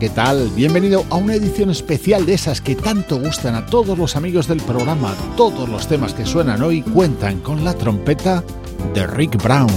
¿Qué tal? Bienvenido a una edición especial de esas que tanto gustan a todos los amigos del programa. Todos los temas que suenan hoy cuentan con la trompeta de Rick Brown.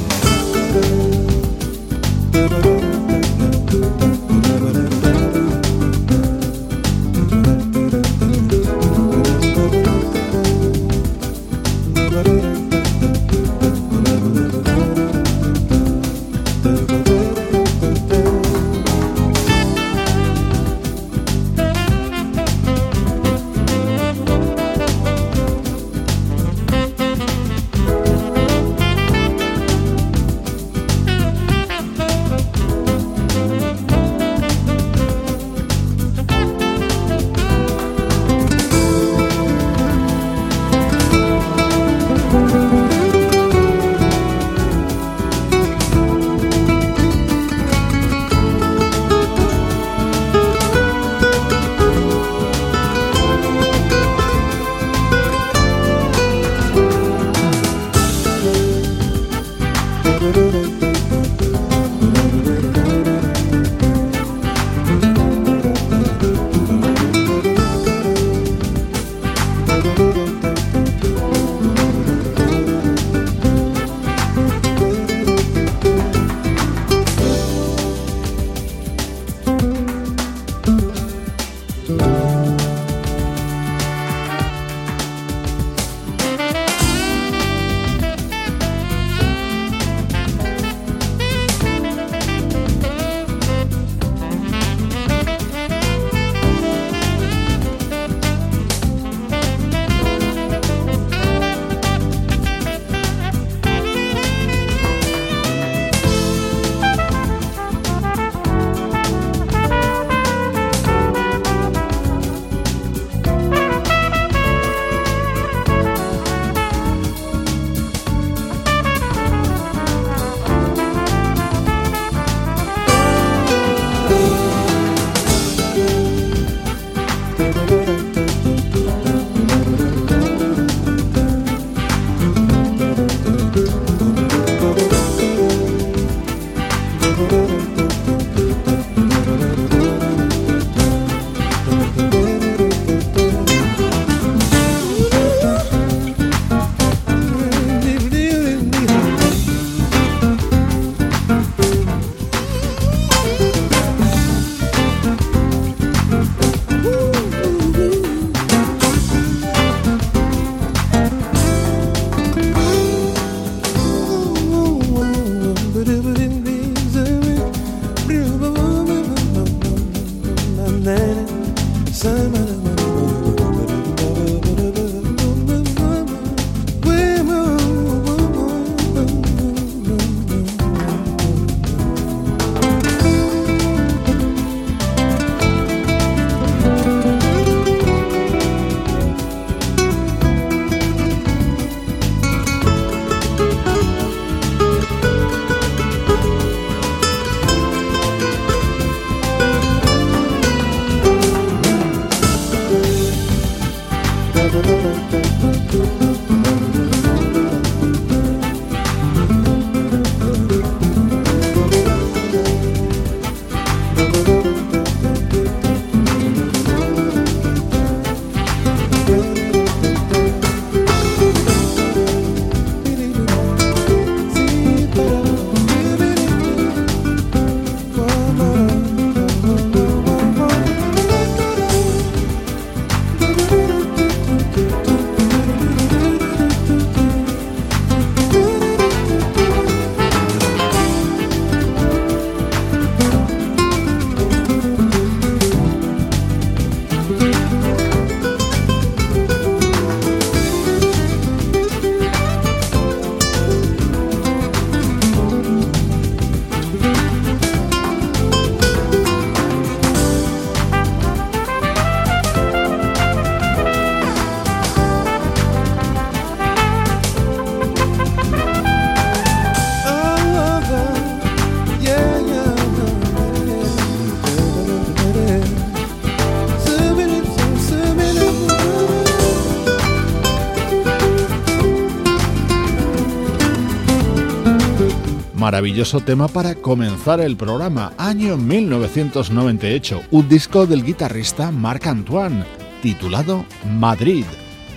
Maravilloso tema para comenzar el programa, año 1998, un disco del guitarrista Marc Antoine, titulado Madrid.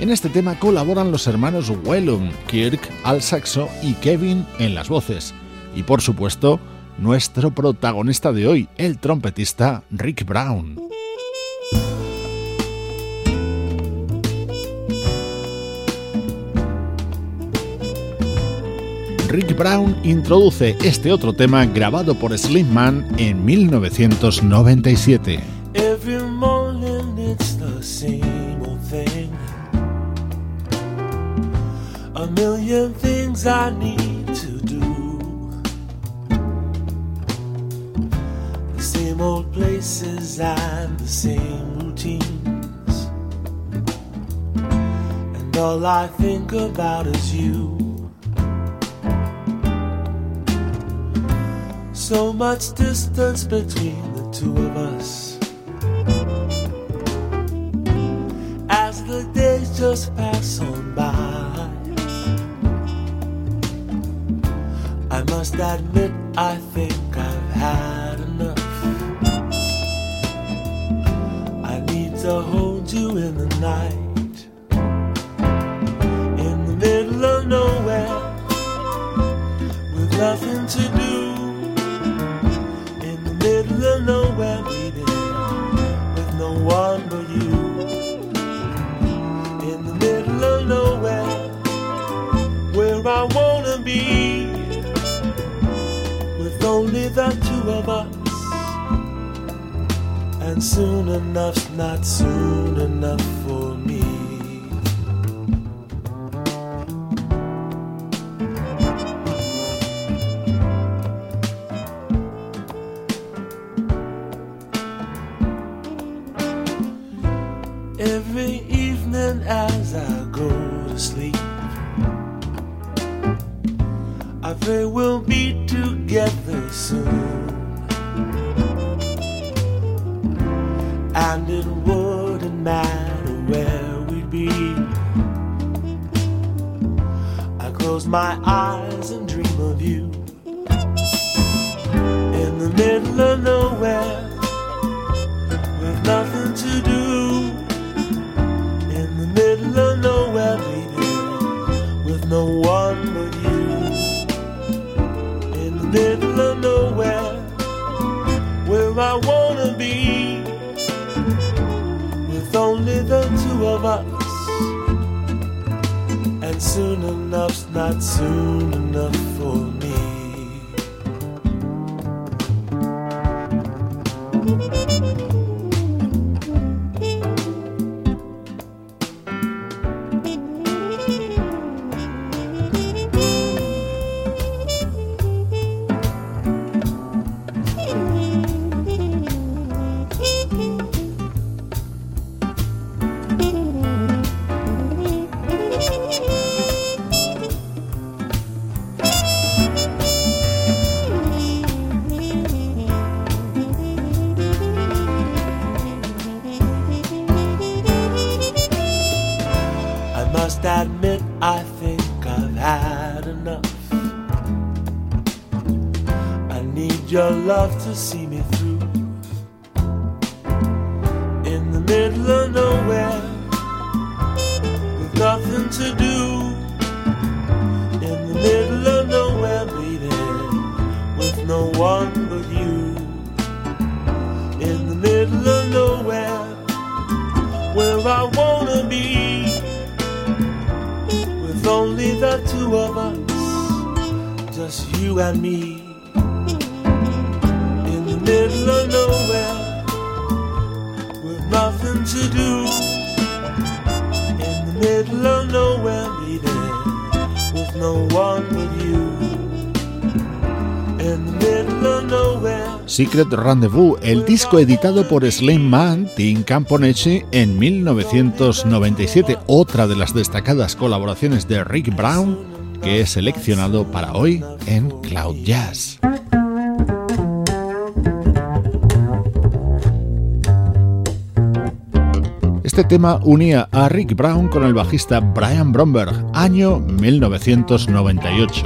En este tema colaboran los hermanos Wellum, Kirk al saxo y Kevin en las voces. Y por supuesto, nuestro protagonista de hoy, el trompetista Rick Brown. Rick Brown introduce este otro tema grabado por Slim Man en 1997. Every morning it's the same old thing. A million things I need to do. The same old places and the same routines. And all I think about is you. So much distance between the two of us. As the days just pass on by, I must admit, I think I've had enough. I need to hold you in the night, Soon enough's not soon enough Secret Rendezvous, el disco editado por Slim Man, Tim Camponechi en 1997, otra de las destacadas colaboraciones de Rick Brown que he seleccionado para hoy en Cloud Jazz. Este tema unía a Rick Brown con el bajista Brian Bromberg, año 1998.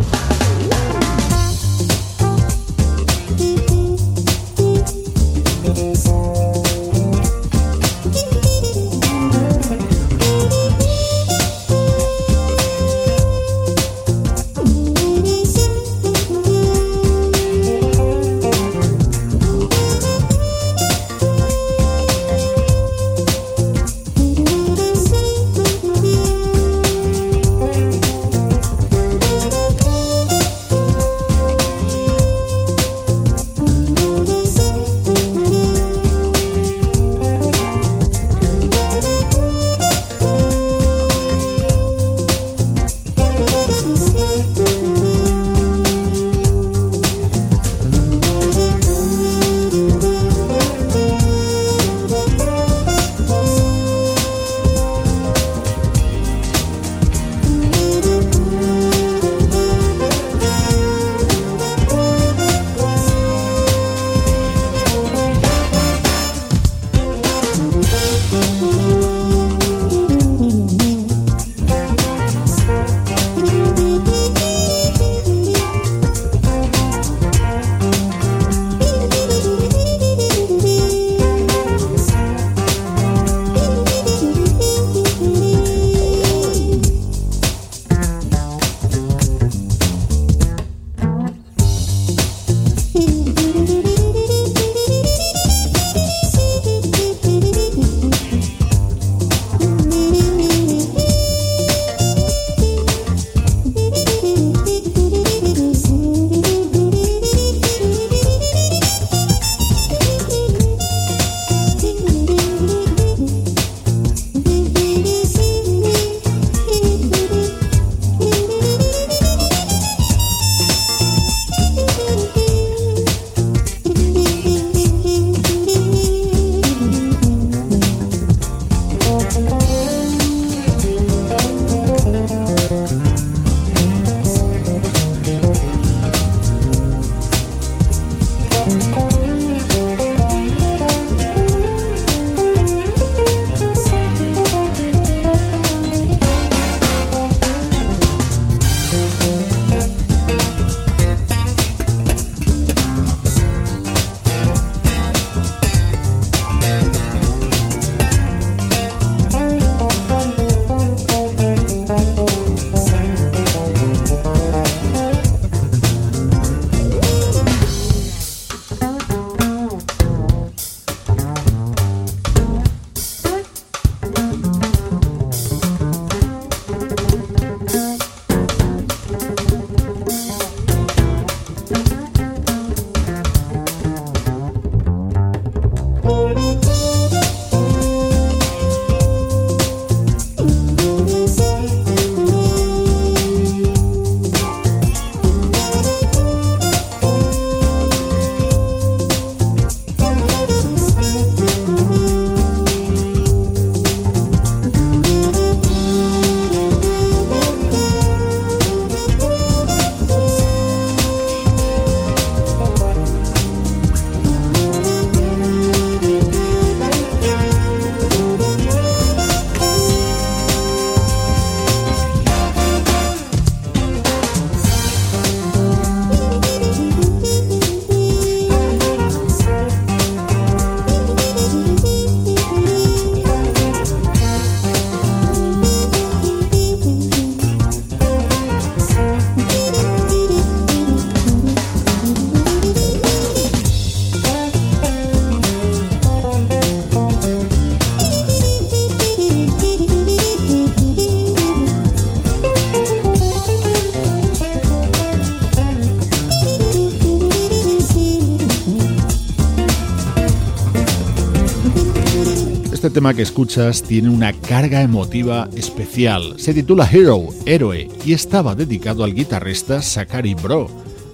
Tema que escuchas tiene una carga emotiva especial. Se titula Hero, Héroe, y estaba dedicado al guitarrista Zachary Bro,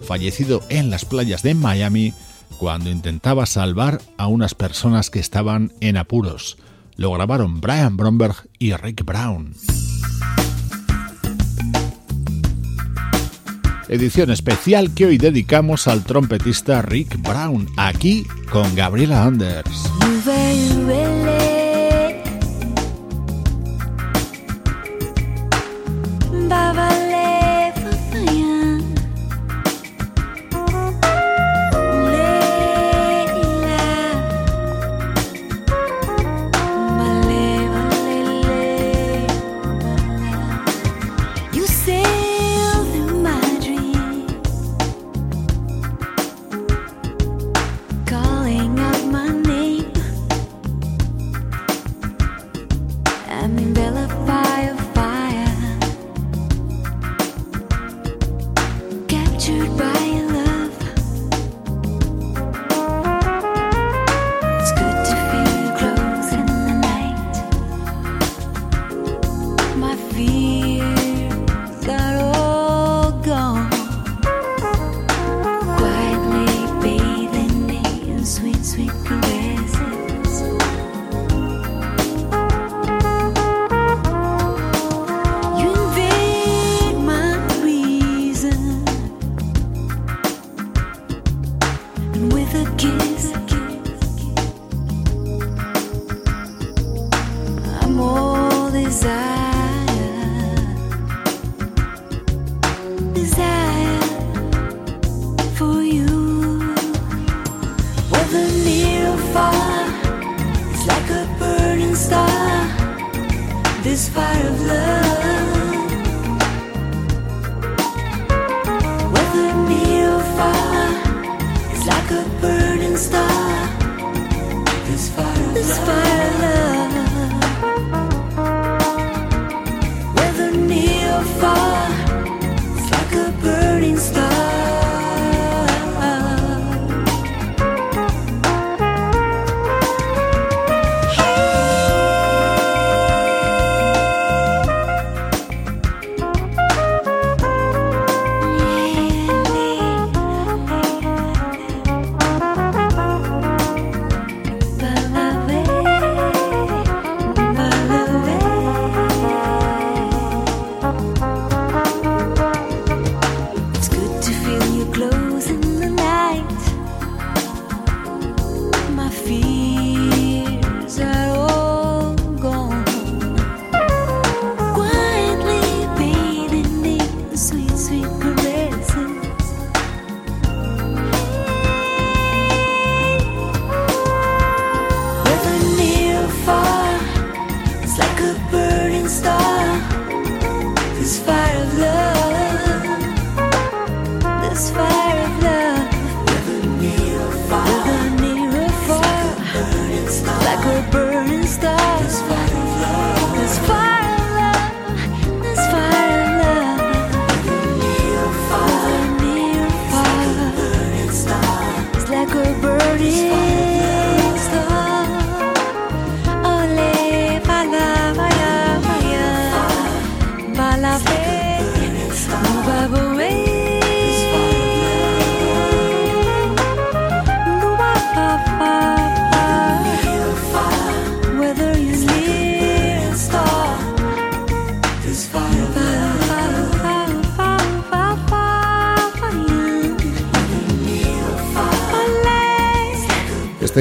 fallecido en las playas de Miami cuando intentaba salvar a unas personas que estaban en apuros. Lo grabaron Brian Bromberg y Rick Brown. Edición especial que hoy dedicamos al trompetista Rick Brown, aquí con Gabriela Anders.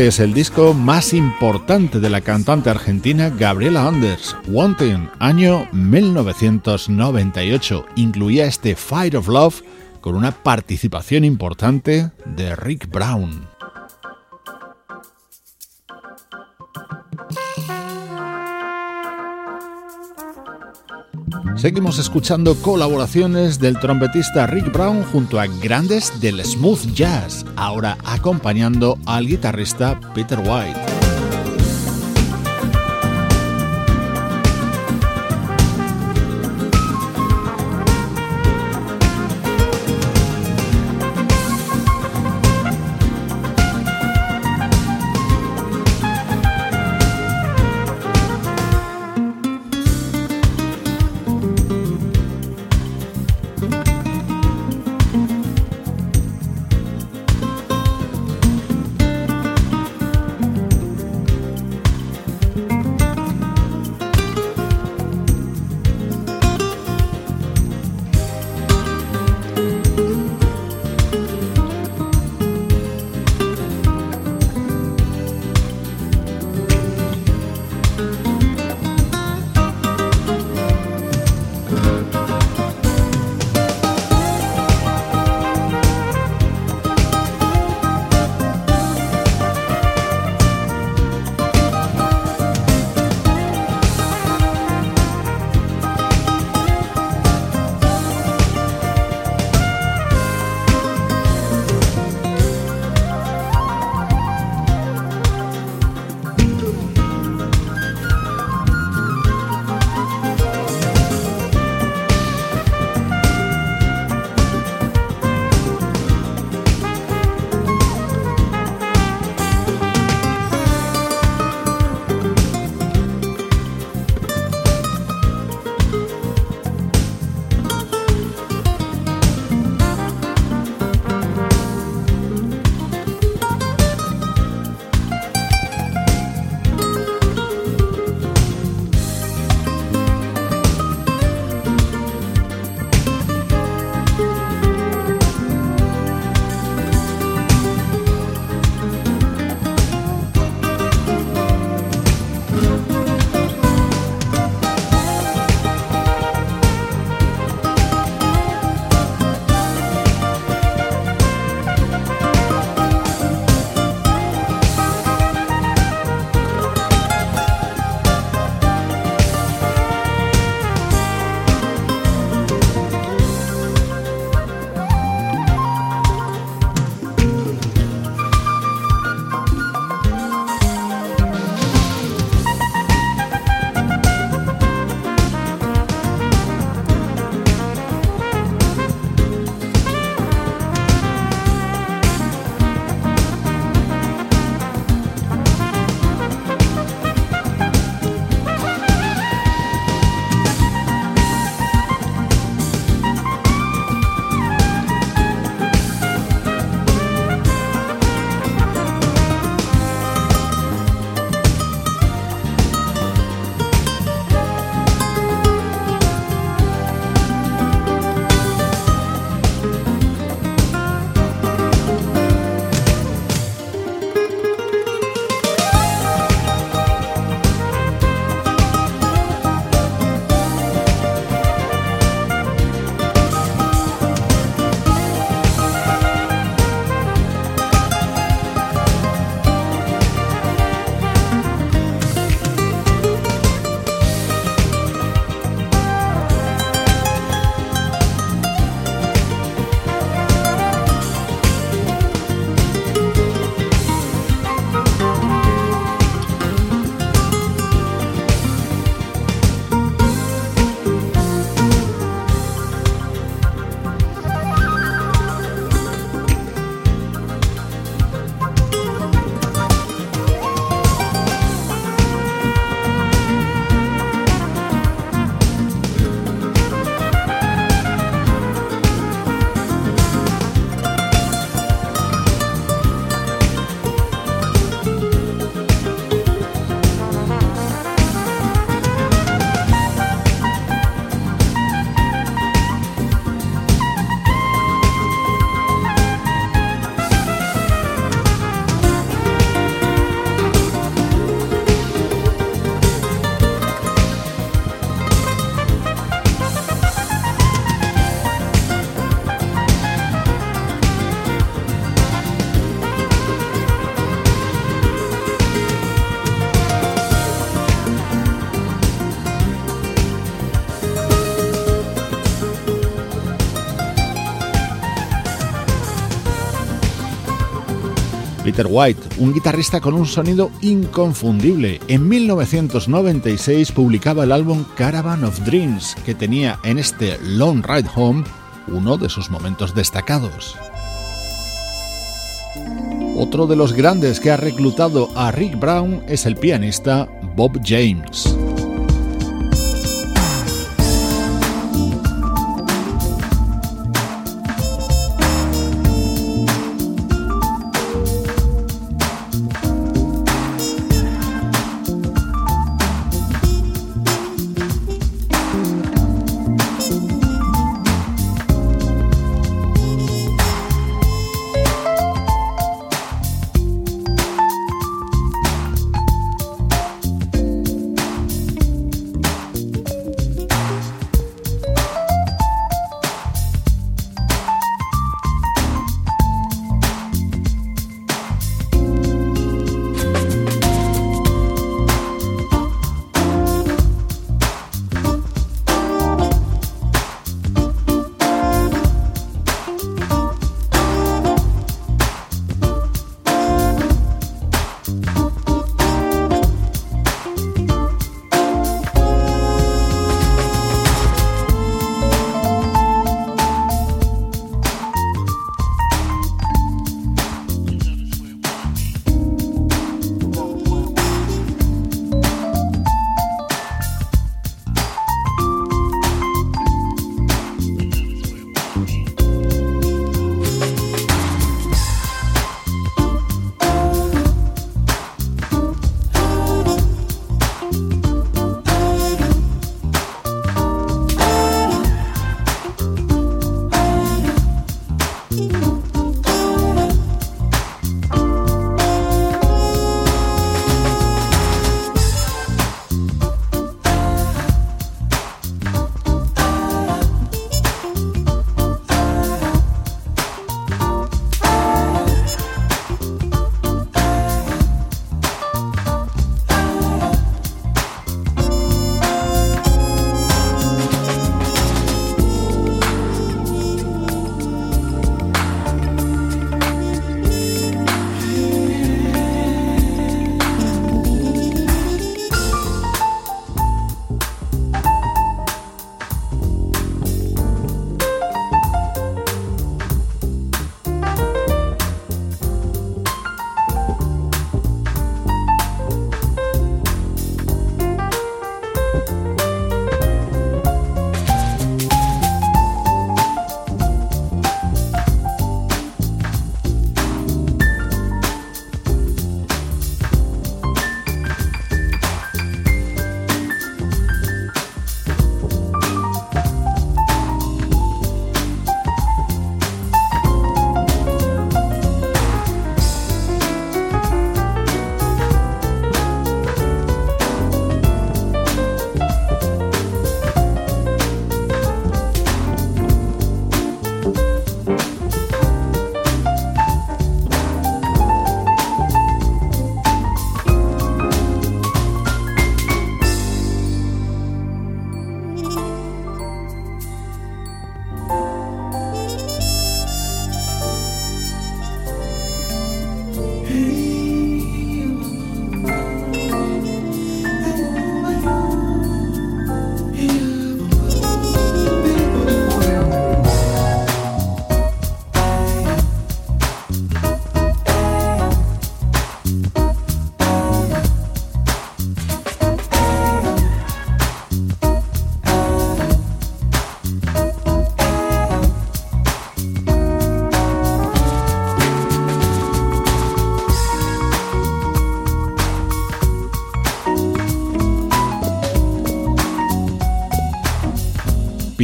Es el disco más importante de la cantante argentina Gabriela Anders, Wanting, año 1998. Incluía este Fire of Love con una participación importante de Rick Brown. Seguimos escuchando colaboraciones del trompetista Rick Brown junto a grandes del smooth jazz, ahora acompañando al guitarrista Peter White. White, un guitarrista con un sonido inconfundible. En 1996 publicaba el álbum Caravan of Dreams, que tenía en este Long Ride Home uno de sus momentos destacados. Otro de los grandes que ha reclutado a Rick Brown es el pianista Bob James.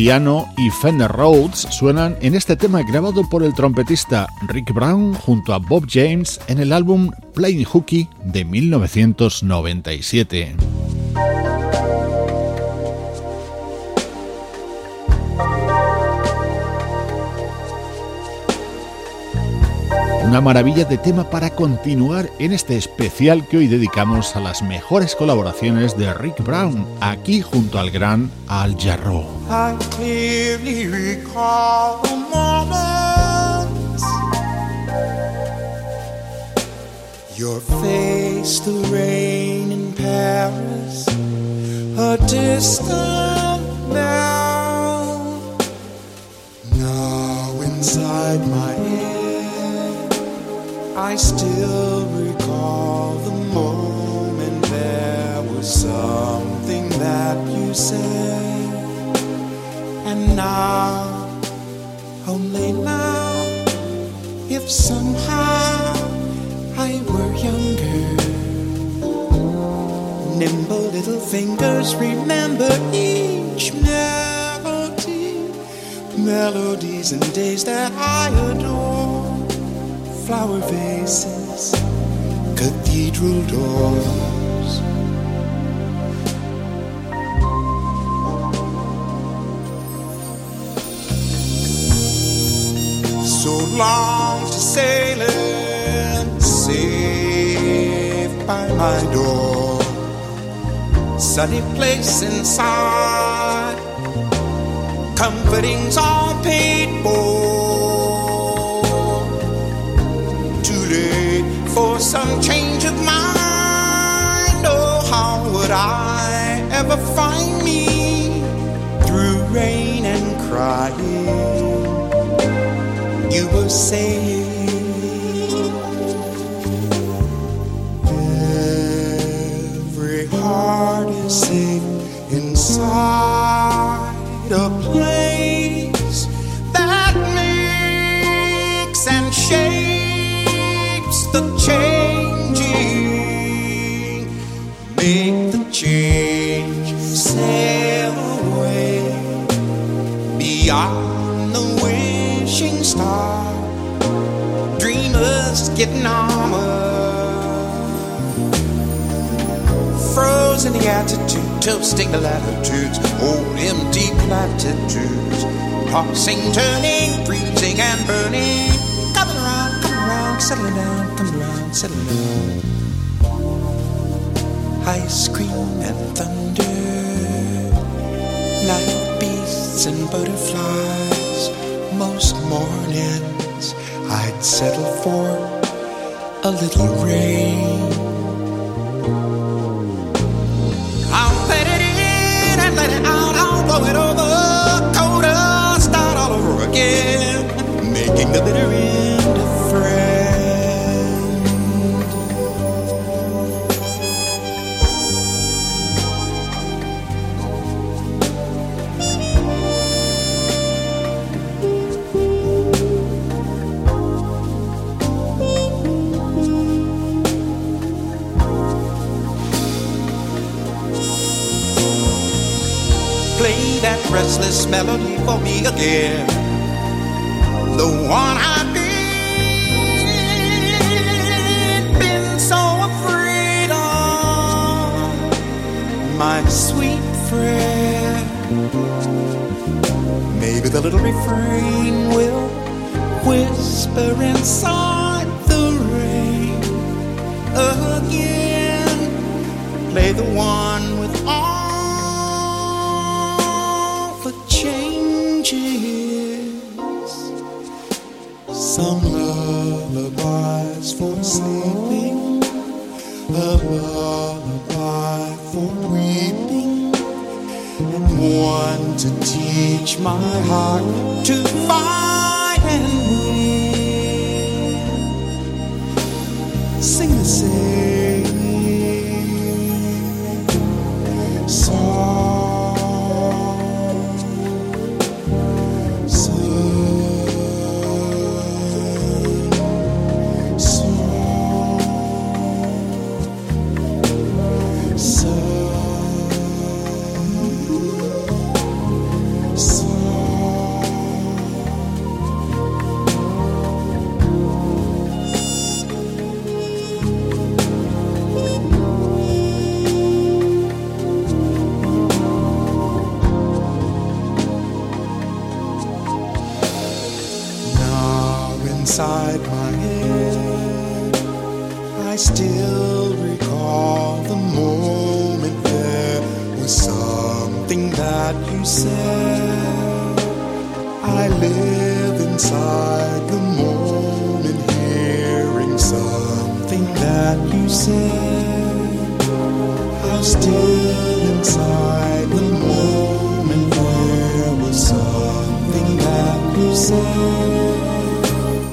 Piano y Fender Rhodes suenan en este tema grabado por el trompetista Rick Brown junto a Bob James en el álbum Playing Hooky de 1997. Una maravilla de tema para continuar en este especial que hoy dedicamos a las mejores colaboraciones de Rick Brown, aquí junto al gran Al Jarreau. Your face, in Paris, a distant now. Now inside my I still recall the moment there was something that you said, and now, only now, if somehow I were younger. Nimble little fingers remember each melody, melodies and days that I adore. Flower vases, cathedral doors. So long to sailing, safe by my door. Sunny place inside, comforting's all paid for some change of mind. Oh, how would I ever find me through rain and crying? You were saying every heart is safe inside a place getting armor. Frozen the attitude, toasting the latitudes, old empty platitudes, tossing, turning, freezing and burning. Coming around, coming around, settling down, coming around, settling down. Ice cream and thunder, night beasts and butterflies. Most mornings I'd settle for a little rain. I'll let it in and let it out. I'll blow it over. Coda, start all over again. Making the bitter restless melody for me again. The one I've been, been so afraid of. My sweet friend. Maybe the little refrain will whisper inside the rain again. Play the one Some lullabies for sleeping, a lullaby for weeping, and one to teach my heart to fight and win. Sing the same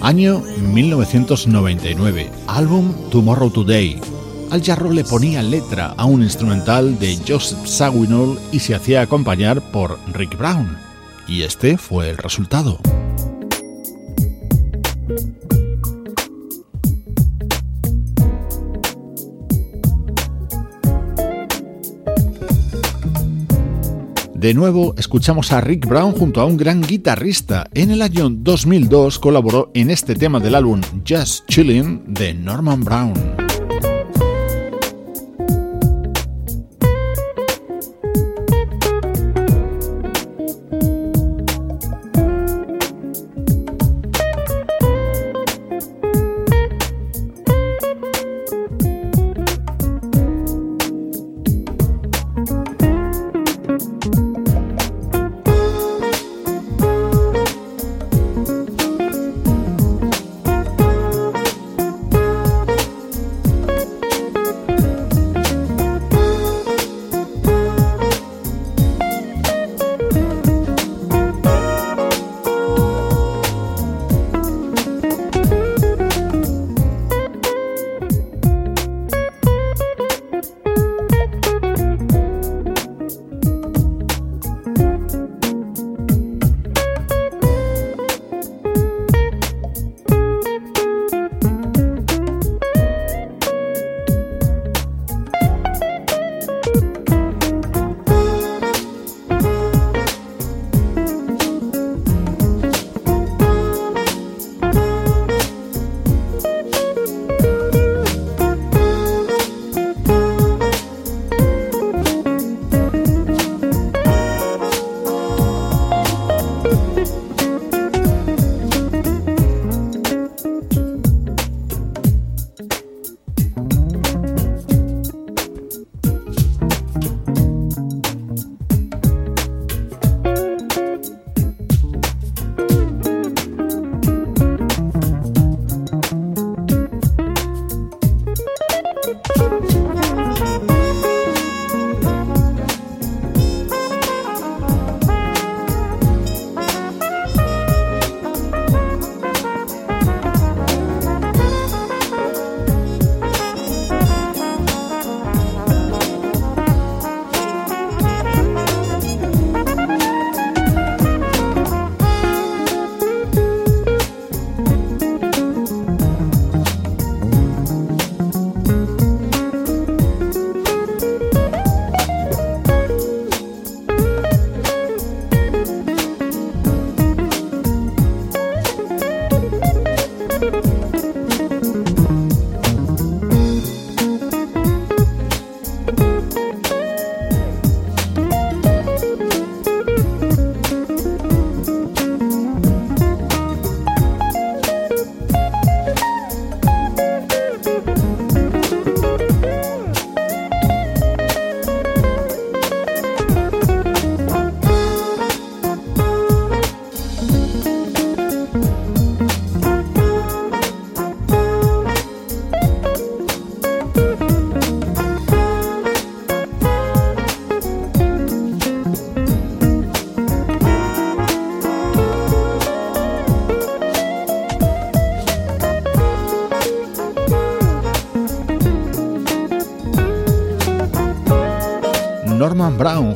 Año 1999, álbum Tomorrow Today. Al Jarro le ponía letra a un instrumental de Joseph Sawinul y se hacía acompañar por Rick Brown. Y este fue el resultado. De nuevo, escuchamos a Rick Brown junto a un gran guitarrista. En el año 2002 colaboró en este tema del álbum Just Chillin' de Norman Brown.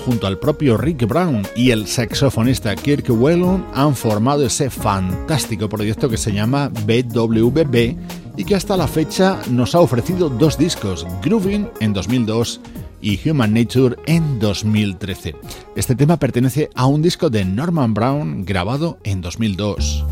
Junto al propio Rick Brown y el saxofonista Kirk Whelan han formado ese fantástico proyecto que se llama BWB y que hasta la fecha nos ha ofrecido dos discos, Grooving en 2002 y Human Nature en 2013. Este tema pertenece a un disco de Norman Brown grabado en 2002.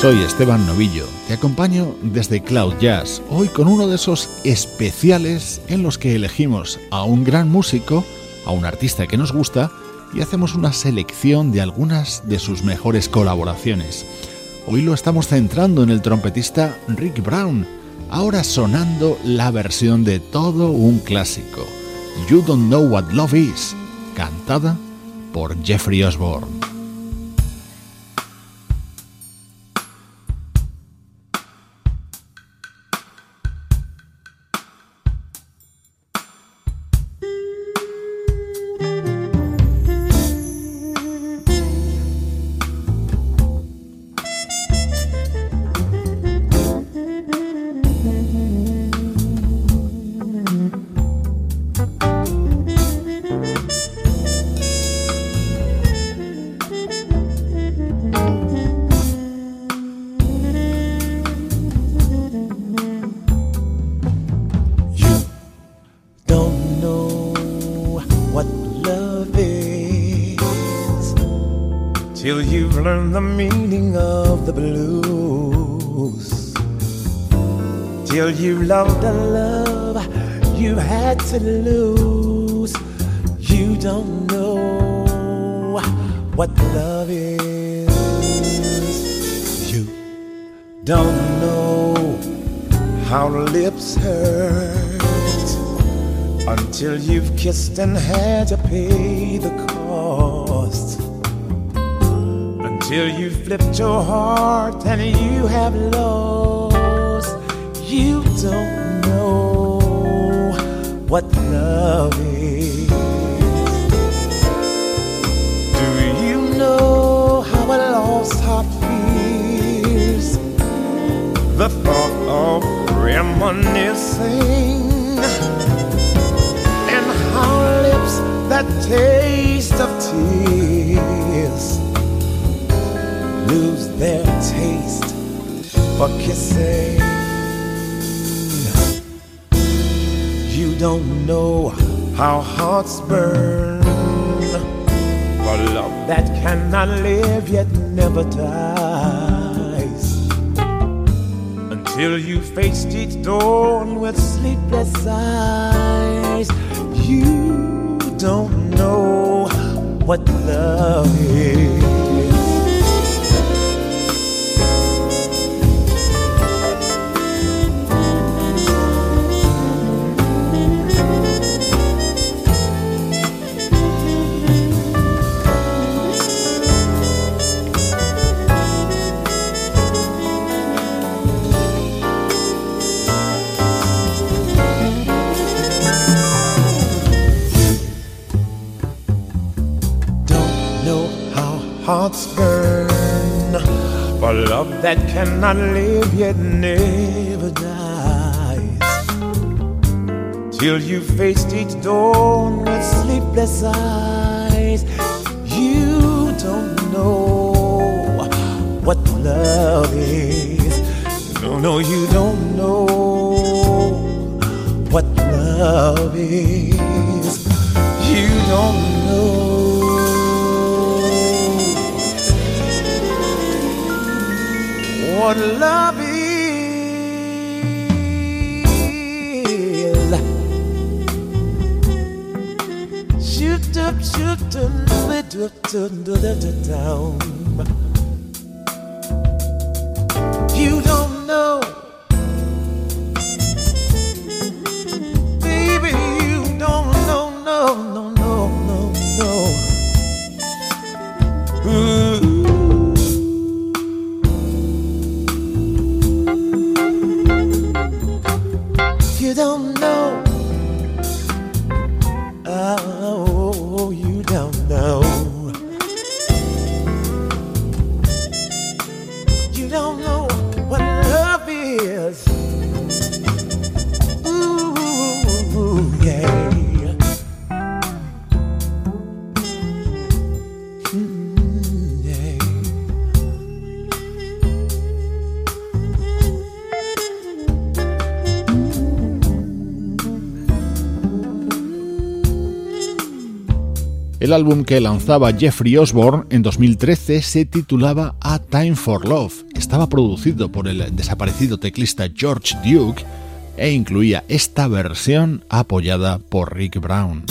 Soy Esteban Novillo, te acompaño desde Cloud Jazz, hoy con uno de esos especiales en los que elegimos a un gran músico, a un artista que nos gusta, y hacemos una selección de algunas de sus mejores colaboraciones. Hoy lo estamos centrando en el trompetista Rick Brown, ahora sonando la versión de todo un clásico, You Don't Know What Love Is, cantada por Jeffrey Osborne. learn the meaning of the blues. Till you loved the love you had to lose. You don't know what love is. You don't know how lips hurt until you've kissed and had to pay the cost until you flipped your heart and you have lost. You don't know what love is. Do you know how a lost heart feels? The thought of reminiscing and how lips that taste for kissing. You don't know how hearts burn for love that cannot live yet never dies until you faced each dawn with sleepless eyes. You don't know what love is. Hearts burn for love that cannot live yet never dies. Till you faced each dawn with sleepless eyes, you don't know what love is. No, no, you don't know what love is. You don't what love is. Shoot up, shoot up, down. Don't El álbum que lanzaba Jeffrey Osborne en 2013 se titulaba A Time for Love. Estaba producido por el desaparecido teclista George Duke e incluía esta versión apoyada por Rick Brown.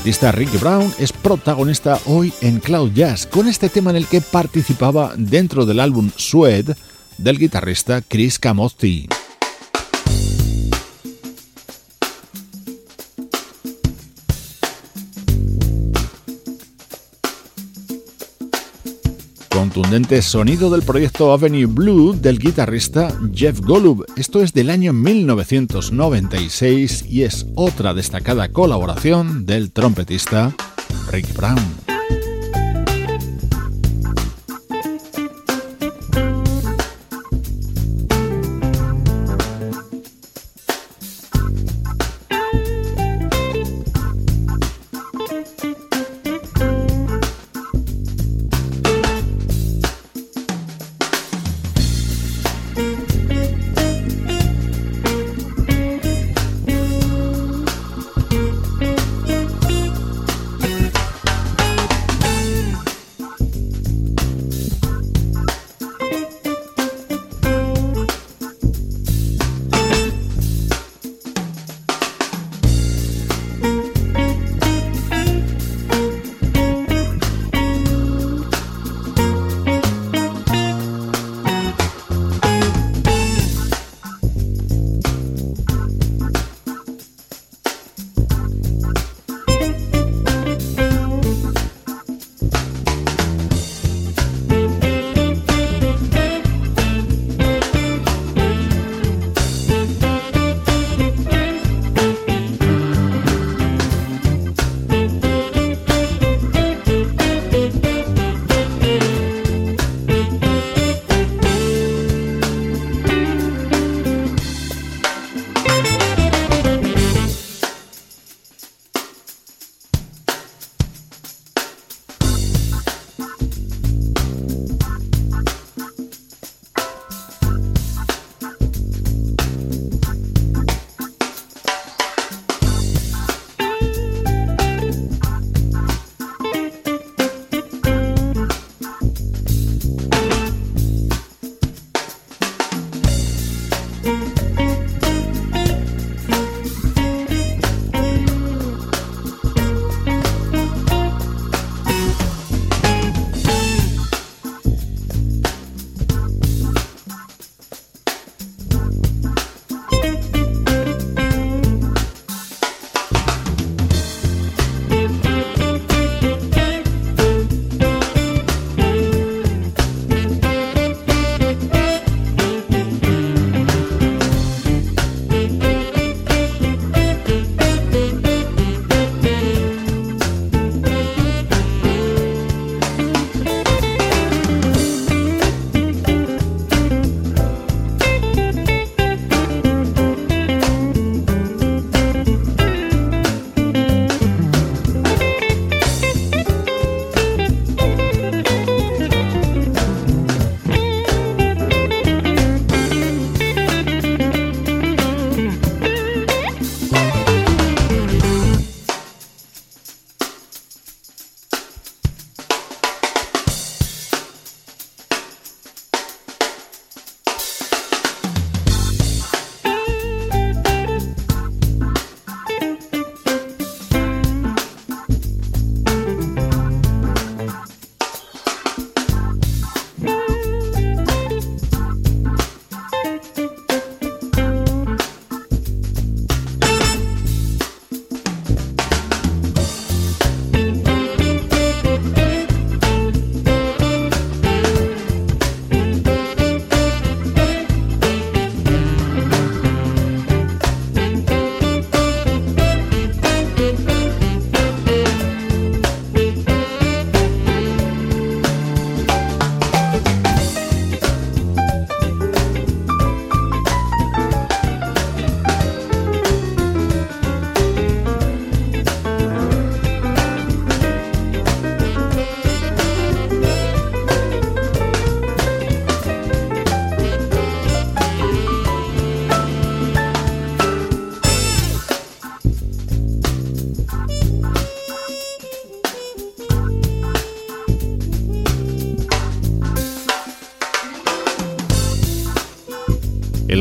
Trompetista Ricky Brown es protagonista hoy en Cloud Jazz con este tema en el que participaba dentro del álbum Suede del guitarrista Chris Camotti. Contundente sonido del proyecto Avenue Blue del guitarrista Jeff Golub. Esto es del año 1996 y es otra destacada colaboración del trompetista Rick Brown.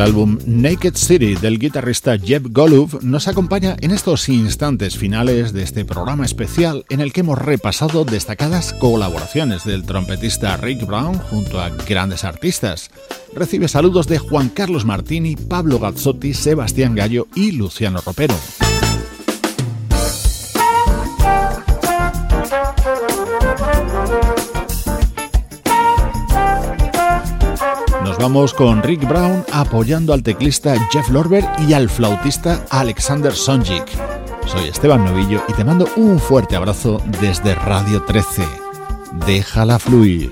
Álbum Naked City del guitarrista Jeb Golub nos acompaña en estos instantes finales de este programa especial en el que hemos repasado destacadas colaboraciones del trompetista Rick Brown junto a grandes artistas. Recibe saludos de Juan Carlos Martini, Pablo Gazzotti, Sebastián Gallo y Luciano Ropero. Vamos con Rick Brown apoyando al teclista Jeff Lorber y al flautista Alexander Sonjik. Soy Esteban Novillo y te mando un fuerte abrazo desde Radio 13. Déjala fluir.